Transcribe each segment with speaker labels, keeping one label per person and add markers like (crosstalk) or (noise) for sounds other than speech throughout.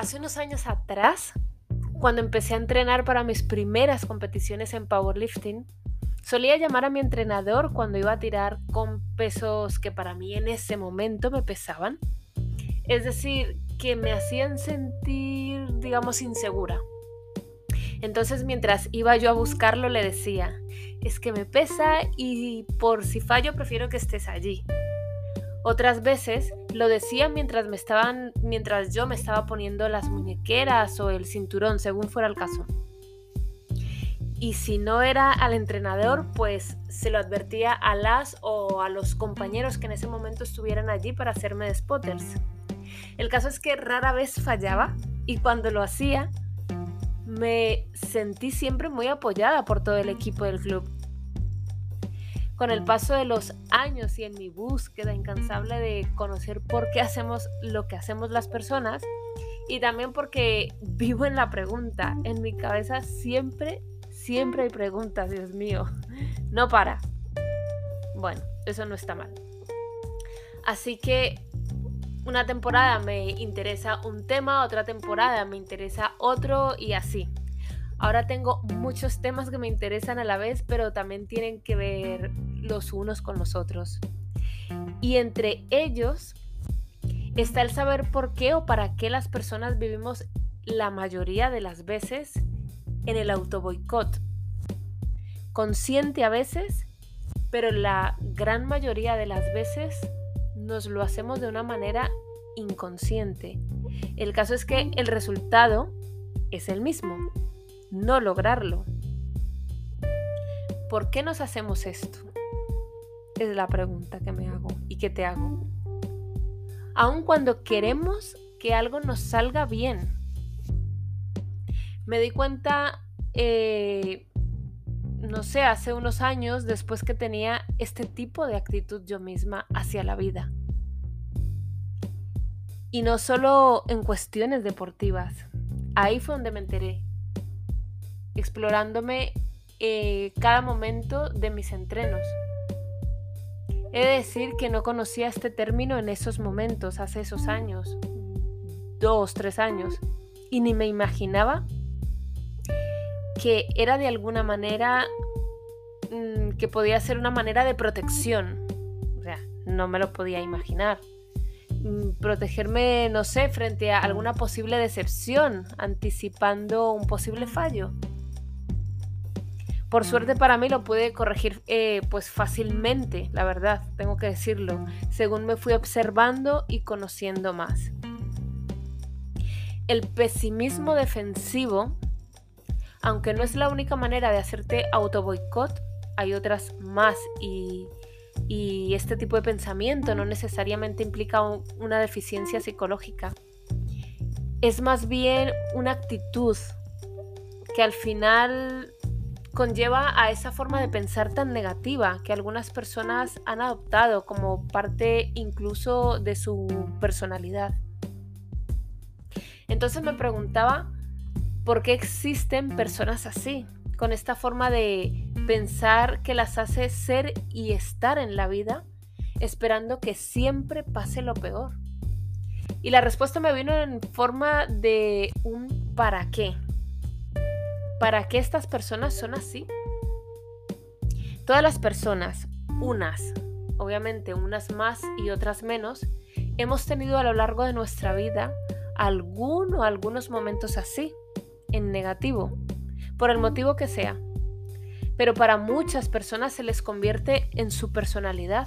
Speaker 1: Hace unos años atrás, cuando empecé a entrenar para mis primeras competiciones en powerlifting, solía llamar a mi entrenador cuando iba a tirar con pesos que para mí en ese momento me pesaban. Es decir, que me hacían sentir, digamos, insegura. Entonces mientras iba yo a buscarlo le decía, es que me pesa y por si fallo prefiero que estés allí. Otras veces lo decía mientras me estaban mientras yo me estaba poniendo las muñequeras o el cinturón, según fuera el caso. Y si no era al entrenador, pues se lo advertía a las o a los compañeros que en ese momento estuvieran allí para hacerme de spotters. El caso es que rara vez fallaba y cuando lo hacía me sentí siempre muy apoyada por todo el equipo del club. Con el paso de los años y en mi búsqueda incansable de conocer por qué hacemos lo que hacemos las personas y también porque vivo en la pregunta, en mi cabeza siempre, siempre hay preguntas, Dios mío, no para. Bueno, eso no está mal. Así que una temporada me interesa un tema, otra temporada me interesa otro y así. Ahora tengo muchos temas que me interesan a la vez, pero también tienen que ver los unos con los otros. Y entre ellos está el saber por qué o para qué las personas vivimos la mayoría de las veces en el autoboicot. Consciente a veces, pero la gran mayoría de las veces nos lo hacemos de una manera inconsciente. El caso es que el resultado es el mismo, no lograrlo. ¿Por qué nos hacemos esto? Es la pregunta que me hago y que te hago. Aun cuando queremos que algo nos salga bien. Me di cuenta, eh, no sé, hace unos años después que tenía este tipo de actitud yo misma hacia la vida. Y no solo en cuestiones deportivas. Ahí fue donde me enteré. Explorándome eh, cada momento de mis entrenos. He de decir que no conocía este término en esos momentos, hace esos años, dos, tres años, y ni me imaginaba que era de alguna manera, mm, que podía ser una manera de protección. O sea, no me lo podía imaginar. Mm, protegerme, no sé, frente a alguna posible decepción, anticipando un posible fallo. Por suerte para mí lo pude corregir eh, pues fácilmente, la verdad, tengo que decirlo, según me fui observando y conociendo más. El pesimismo defensivo, aunque no es la única manera de hacerte auto boicot, hay otras más y y este tipo de pensamiento no necesariamente implica una deficiencia psicológica. Es más bien una actitud que al final conlleva a esa forma de pensar tan negativa que algunas personas han adoptado como parte incluso de su personalidad. Entonces me preguntaba por qué existen personas así, con esta forma de pensar que las hace ser y estar en la vida, esperando que siempre pase lo peor. Y la respuesta me vino en forma de un para qué. ¿Para qué estas personas son así? Todas las personas, unas, obviamente unas más y otras menos, hemos tenido a lo largo de nuestra vida algún o algunos momentos así, en negativo, por el motivo que sea. Pero para muchas personas se les convierte en su personalidad.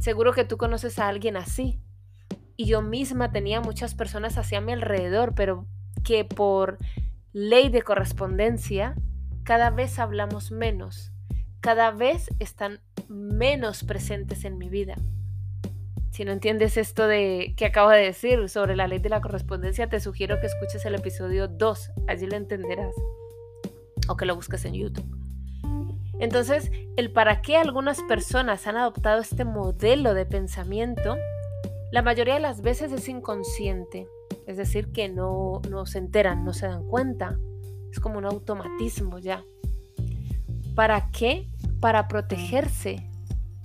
Speaker 1: Seguro que tú conoces a alguien así. Y yo misma tenía muchas personas así a mi alrededor, pero que por ley de correspondencia cada vez hablamos menos, cada vez están menos presentes en mi vida. Si no entiendes esto de que acabo de decir sobre la ley de la correspondencia, te sugiero que escuches el episodio 2, allí lo entenderás o que lo busques en YouTube. Entonces, el para qué algunas personas han adoptado este modelo de pensamiento, la mayoría de las veces es inconsciente, es decir, que no, no se enteran, no se dan cuenta, es como un automatismo ya. ¿Para qué? Para protegerse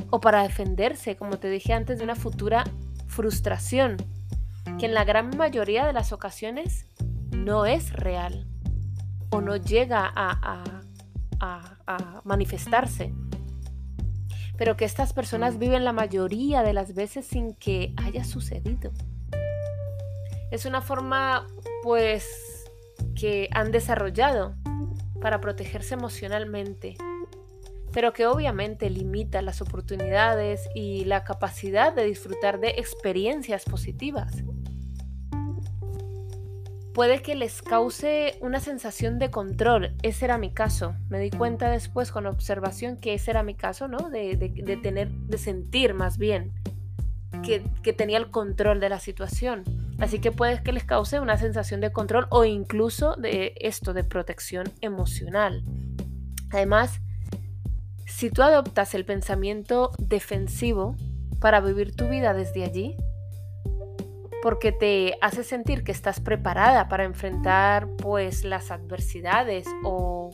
Speaker 1: o para defenderse, como te dije antes, de una futura frustración. que en la gran mayoría de las ocasiones no es real o no llega a, a manifestarse. Pero que estas personas viven la mayoría de las veces sin que haya sucedido. Es una forma, pues, que han desarrollado para protegerse emocionalmente, pero que obviamente limita las oportunidades y la capacidad de disfrutar de experiencias positivas. Puede que les cause una sensación de control. Ese era mi caso. Me di cuenta después con observación que ese era mi caso, ¿no? De, tener, de sentir más bien que, que tenía el control de la situación. Así que puede que les cause una sensación de control o incluso de esto, de protección emocional. Además, si tú adoptas el pensamiento defensivo para vivir tu vida desde allí, porque te hace sentir que estás preparada para enfrentar pues las adversidades o,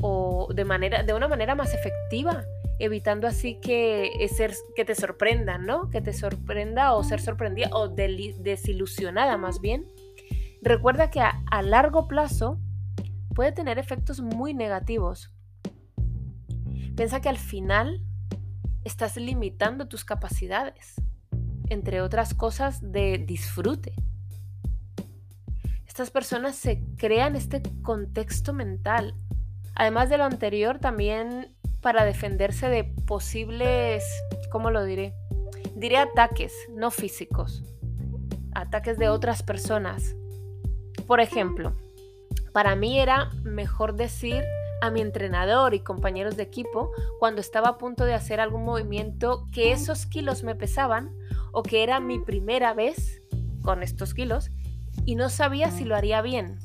Speaker 1: o de, manera, de una manera más efectiva evitando así que, ser, que te sorprendan, ¿no? Que te sorprenda o ser sorprendida o desilusionada más bien. Recuerda que a largo plazo puede tener efectos muy negativos. Piensa que al final estás limitando tus capacidades, entre otras cosas de disfrute. Estas personas se crean este contexto mental. Además de lo anterior, también para defenderse de posibles, ¿cómo lo diré? Diré ataques, no físicos, ataques de otras personas. Por ejemplo, para mí era mejor decir a mi entrenador y compañeros de equipo cuando estaba a punto de hacer algún movimiento que esos kilos me pesaban o que era mi primera vez con estos kilos y no sabía si lo haría bien.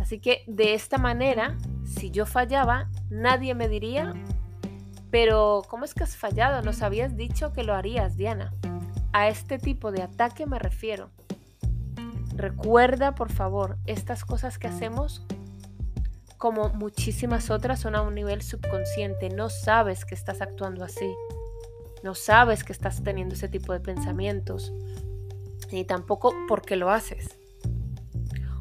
Speaker 1: Así que de esta manera, si yo fallaba, nadie me diría, pero ¿cómo es que has fallado? Nos habías dicho que lo harías, Diana. A este tipo de ataque me refiero. Recuerda, por favor, estas cosas que hacemos, como muchísimas otras, son a un nivel subconsciente. No sabes que estás actuando así. No sabes que estás teniendo ese tipo de pensamientos. Ni tampoco por qué lo haces.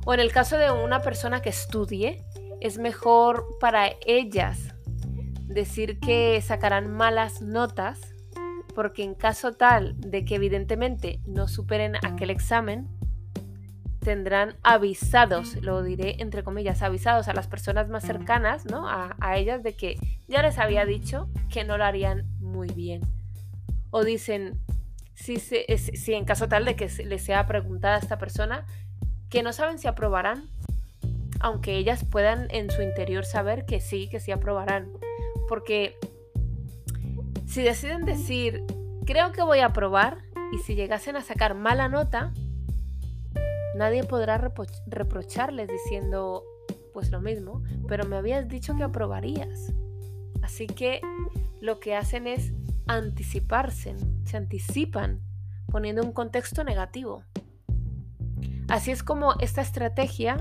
Speaker 1: O en el caso de una persona que estudie, es mejor para ellas decir que sacarán malas notas, porque en caso tal de que evidentemente no superen aquel examen, tendrán avisados, lo diré entre comillas, avisados a las personas más cercanas, ¿no? A, ellas de que ya les había dicho que no lo harían muy bien. O dicen, si, si en caso tal de que les sea preguntada a esta persona, que no saben si aprobarán aunque ellas puedan en su interior saber que sí, que sí aprobarán. Porque si deciden decir, creo que voy a aprobar, y si llegasen a sacar mala nota, nadie podrá reprocharles diciendo, pues lo mismo, pero me habías dicho que aprobarías. Así que lo que hacen es anticiparse, se anticipan poniendo un contexto negativo. Así es como esta estrategia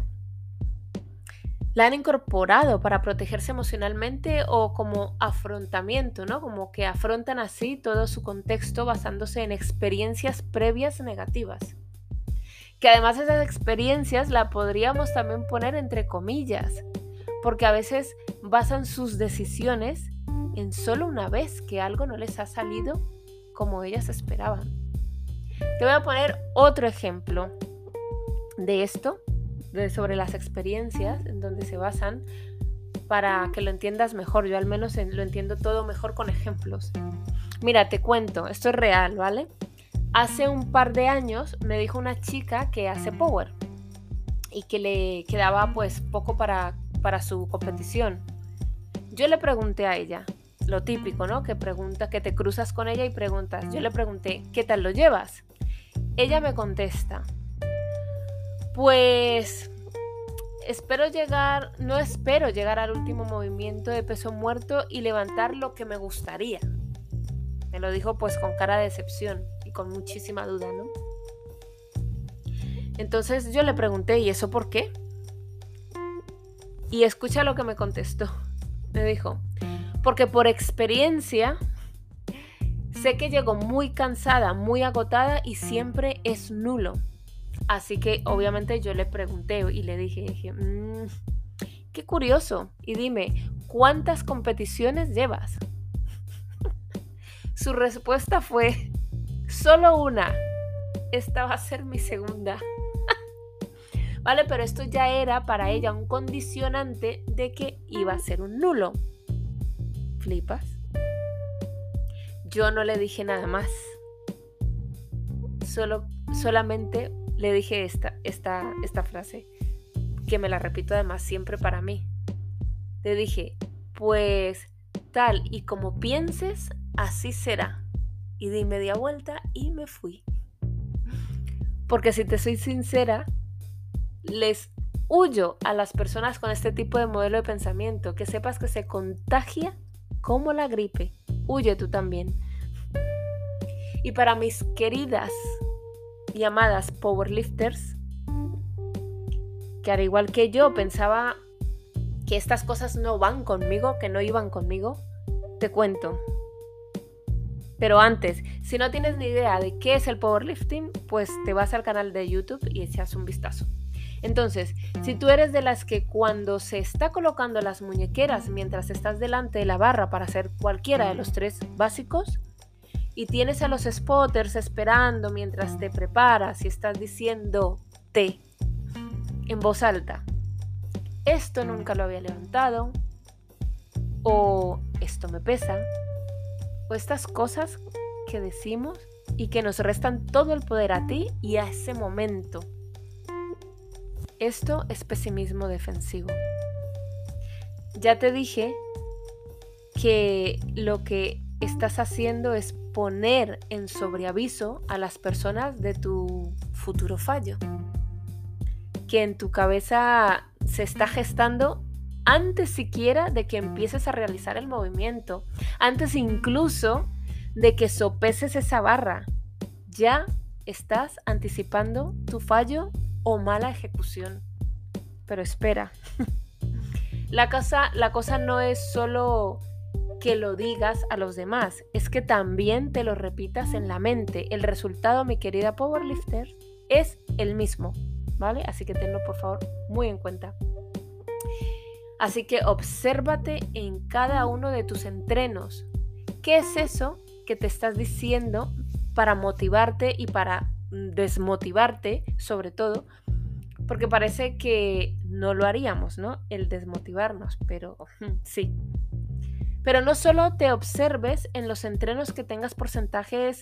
Speaker 1: la han incorporado para protegerse emocionalmente o como afrontamiento, ¿no? Como que afrontan así todo su contexto basándose en experiencias previas negativas. Que además esas experiencias la podríamos también poner entre comillas, porque a veces basan sus decisiones en solo una vez que algo no les ha salido como ellas esperaban. Te voy a poner otro ejemplo de esto sobre las experiencias en donde se basan para que lo entiendas mejor. Yo al menos lo entiendo todo mejor con ejemplos. Mira, te cuento, esto es real, ¿vale? Hace un par de años me dijo una chica que hace power y que le quedaba pues poco para, para su competición. Yo le pregunté a ella, lo típico, ¿no? Que pregunta, que te cruzas con ella y preguntas. Yo le pregunté, ¿qué tal lo llevas? Ella me contesta, pues espero llegar, no espero llegar al último movimiento de peso muerto y levantar lo que me gustaría. Me lo dijo pues con cara de decepción y con muchísima duda, ¿no? Entonces yo le pregunté, ¿y eso por qué? Y escucha lo que me contestó. Me dijo, porque por experiencia Sé que llego muy cansada, muy agotada y siempre es nulo. Así que obviamente yo le pregunté y le dije, dije mm, qué curioso. Y dime, ¿cuántas competiciones llevas? (laughs) Su respuesta fue, solo una. Esta va a ser mi segunda. (laughs) ¿Vale? Pero esto ya era para ella un condicionante de que iba a ser un nulo. ¿Flipas? Yo no le dije nada más. Solo, solamente le dije esta, esta, esta frase, que me la repito además siempre para mí. Le dije, pues tal y como pienses, así será. Y di media vuelta y me fui. Porque si te soy sincera, les huyo a las personas con este tipo de modelo de pensamiento, que sepas que se contagia como la gripe. Huye tú también. Y para mis queridas y amadas powerlifters, que al igual que yo pensaba que estas cosas no van conmigo, que no iban conmigo, te cuento. Pero antes, si no tienes ni idea de qué es el powerlifting, pues te vas al canal de YouTube y echas un vistazo. Entonces, si tú eres de las que cuando se está colocando las muñequeras mientras estás delante de la barra para hacer cualquiera de los tres básicos, y tienes a los spotters esperando mientras te preparas y estás diciendo te en voz alta, esto nunca lo había levantado, o esto me pesa, o estas cosas que decimos y que nos restan todo el poder a ti y a ese momento. Esto es pesimismo defensivo. Ya te dije que lo que estás haciendo es poner en sobreaviso a las personas de tu futuro fallo. Que en tu cabeza se está gestando antes siquiera de que empieces a realizar el movimiento, antes incluso de que sopeses esa barra. Ya estás anticipando tu fallo o mala ejecución. Pero espera, (laughs) la cosa, la cosa no es solo que lo digas a los demás, es que también te lo repitas en la mente. El resultado, mi querida powerlifter, es el mismo, ¿vale? Así que tenlo por favor muy en cuenta. Así que obsérvate en cada uno de tus entrenos. ¿Qué es eso que te estás diciendo para motivarte y para desmotivarte, sobre todo? Porque parece que no lo haríamos, ¿no? El desmotivarnos, pero (laughs) sí. Pero no solo te observes en los entrenos que tengas porcentajes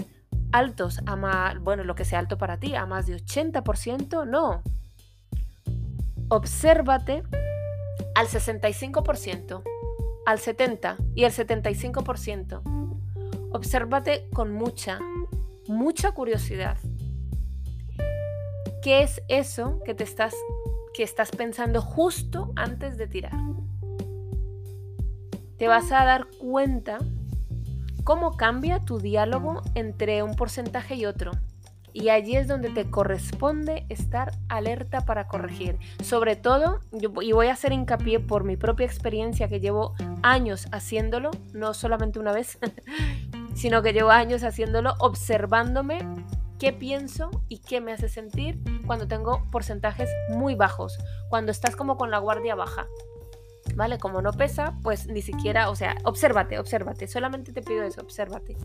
Speaker 1: altos, a más, bueno, lo que sea alto para ti, a más de 80%, no. Obsérvate al 65%, al 70% y al 75%. Obsérvate con mucha, mucha curiosidad. ¿Qué es eso que te estás que estás pensando justo antes de tirar? Te vas a dar cuenta cómo cambia tu diálogo entre un porcentaje y otro. Y allí es donde te corresponde estar alerta para corregir. Sobre todo, y voy a hacer hincapié por mi propia experiencia que llevo años haciéndolo, no solamente una vez, (laughs) sino que llevo años haciéndolo, observándome qué pienso y qué me hace sentir cuando tengo porcentajes muy bajos, cuando estás como con la guardia baja. ¿Vale? Como no pesa, pues ni siquiera, o sea, obsérvate, obsérvate, solamente te pido eso, obsérvate.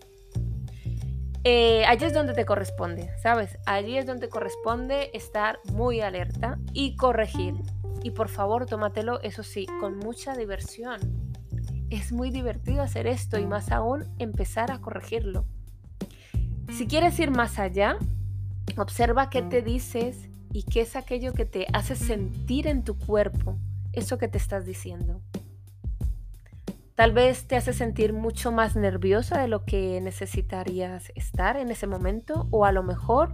Speaker 1: Eh, allí es donde te corresponde, ¿sabes? Allí es donde corresponde estar muy alerta y corregir. Y por favor, tómatelo, eso sí, con mucha diversión. Es muy divertido hacer esto y más aún empezar a corregirlo. Si quieres ir más allá, observa qué te dices y qué es aquello que te hace sentir en tu cuerpo eso que te estás diciendo. Tal vez te hace sentir mucho más nerviosa de lo que necesitarías estar en ese momento o a lo mejor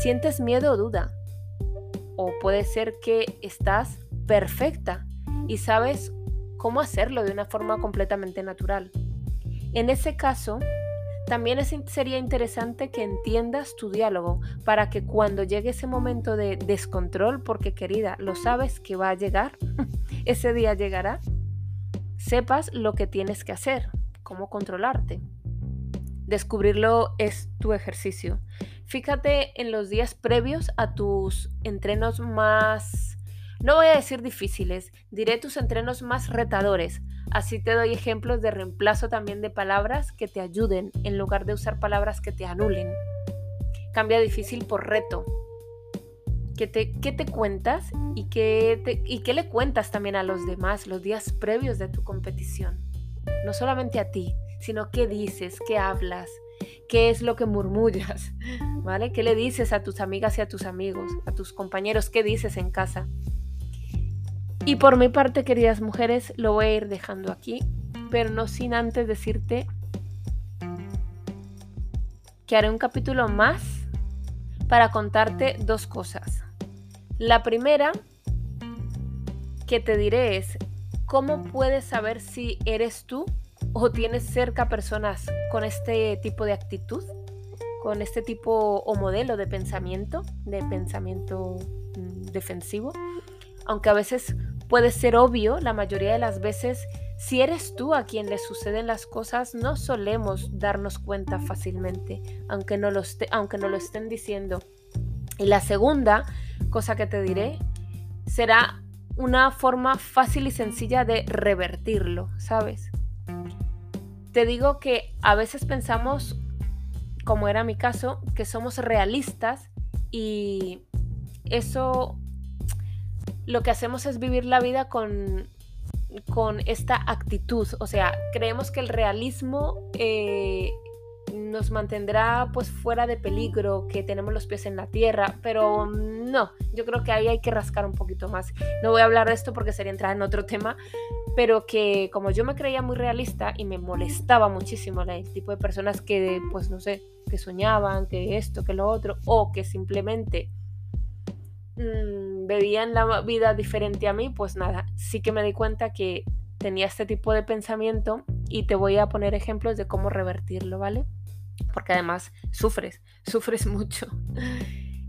Speaker 1: sientes miedo o duda. O puede ser que estás perfecta y sabes cómo hacerlo de una forma completamente natural. En ese caso, también sería interesante que entiendas tu diálogo para que cuando llegue ese momento de descontrol, porque querida, lo sabes que va a llegar, (laughs) ese día llegará, sepas lo que tienes que hacer, cómo controlarte. Descubrirlo es tu ejercicio. Fíjate en los días previos a tus entrenos más, no voy a decir difíciles, diré tus entrenos más retadores. Así te doy ejemplos de reemplazo también de palabras que te ayuden en lugar de usar palabras que te anulen. Cambia difícil por reto. ¿Qué te, cuentas y qué, y qué le cuentas también a los demás los días previos de tu competición? No solamente a ti, sino qué dices, qué hablas, qué es lo que murmullas, (laughs) ¿vale? ¿Qué le dices a tus amigas y a tus amigos, a tus compañeros? ¿Qué dices en casa? Y por mi parte, queridas mujeres, lo voy a ir dejando aquí, pero no sin antes decirte que haré un capítulo más para contarte dos cosas. La primera que te diré es cómo puedes saber si eres tú o tienes cerca personas con este tipo de actitud, con este tipo o modelo de pensamiento, de pensamiento mm, defensivo, aunque a veces puede ser obvio, la mayoría de las veces, si eres tú a quien le suceden las cosas, no solemos darnos cuenta fácilmente, aunque no lo, aunque no lo estén diciendo. Y la segunda cosa que te diré será una forma fácil y sencilla de revertirlo, ¿sabes? te digo que a veces pensamos, como era mi caso, que somos realistas y eso lo que hacemos es vivir la vida con, con esta actitud. O sea, creemos que el realismo eh, nos mantendrá pues fuera de peligro, que tenemos los pies en la tierra, pero no, yo creo que ahí hay que rascar un poquito más. No voy a hablar de esto porque sería entrar en otro tema, pero que como yo me creía muy realista y me molestaba muchísimo el tipo de personas que pues no sé, que soñaban, que esto, que lo otro, o que simplemente mmm, veían la vida diferente a mí, pues nada, sí que me di cuenta que tenía este tipo de pensamiento y te voy a poner ejemplos de cómo revertirlo, ¿vale? porque además sufres, (laughs) sufres mucho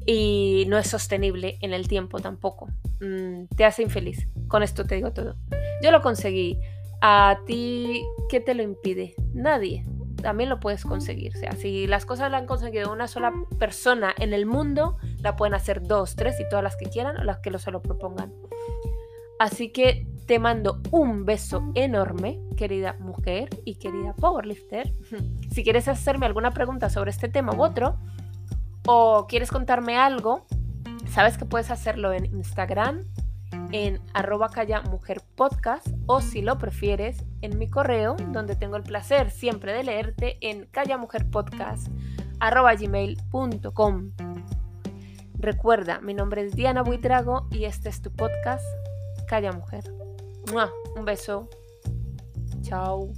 Speaker 1: y no es sostenible en el tiempo tampoco. Mm, te hace infeliz. Con esto te digo todo. Yo lo conseguí. ¿A ti qué te lo impide? Nadie. También lo puedes conseguir. O sea, si las cosas la han conseguido una sola persona en el mundo, la pueden hacer dos, tres y todas las que quieran o las que lo se lo propongan. Así que te mando un beso enorme, querida mujer y querida powerlifter. (laughs) Si quieres hacerme alguna pregunta sobre este tema u otro, o quieres contarme algo, sabes que puedes hacerlo en Instagram, en arroba calla mujer podcast, o si lo prefieres, en mi correo, donde tengo el placer siempre de leerte en callamujerpodcast arroba gmail.com. Recuerda, mi nombre es Diana Buitrago y este es tu podcast Calla Mujer. Un beso. Chao.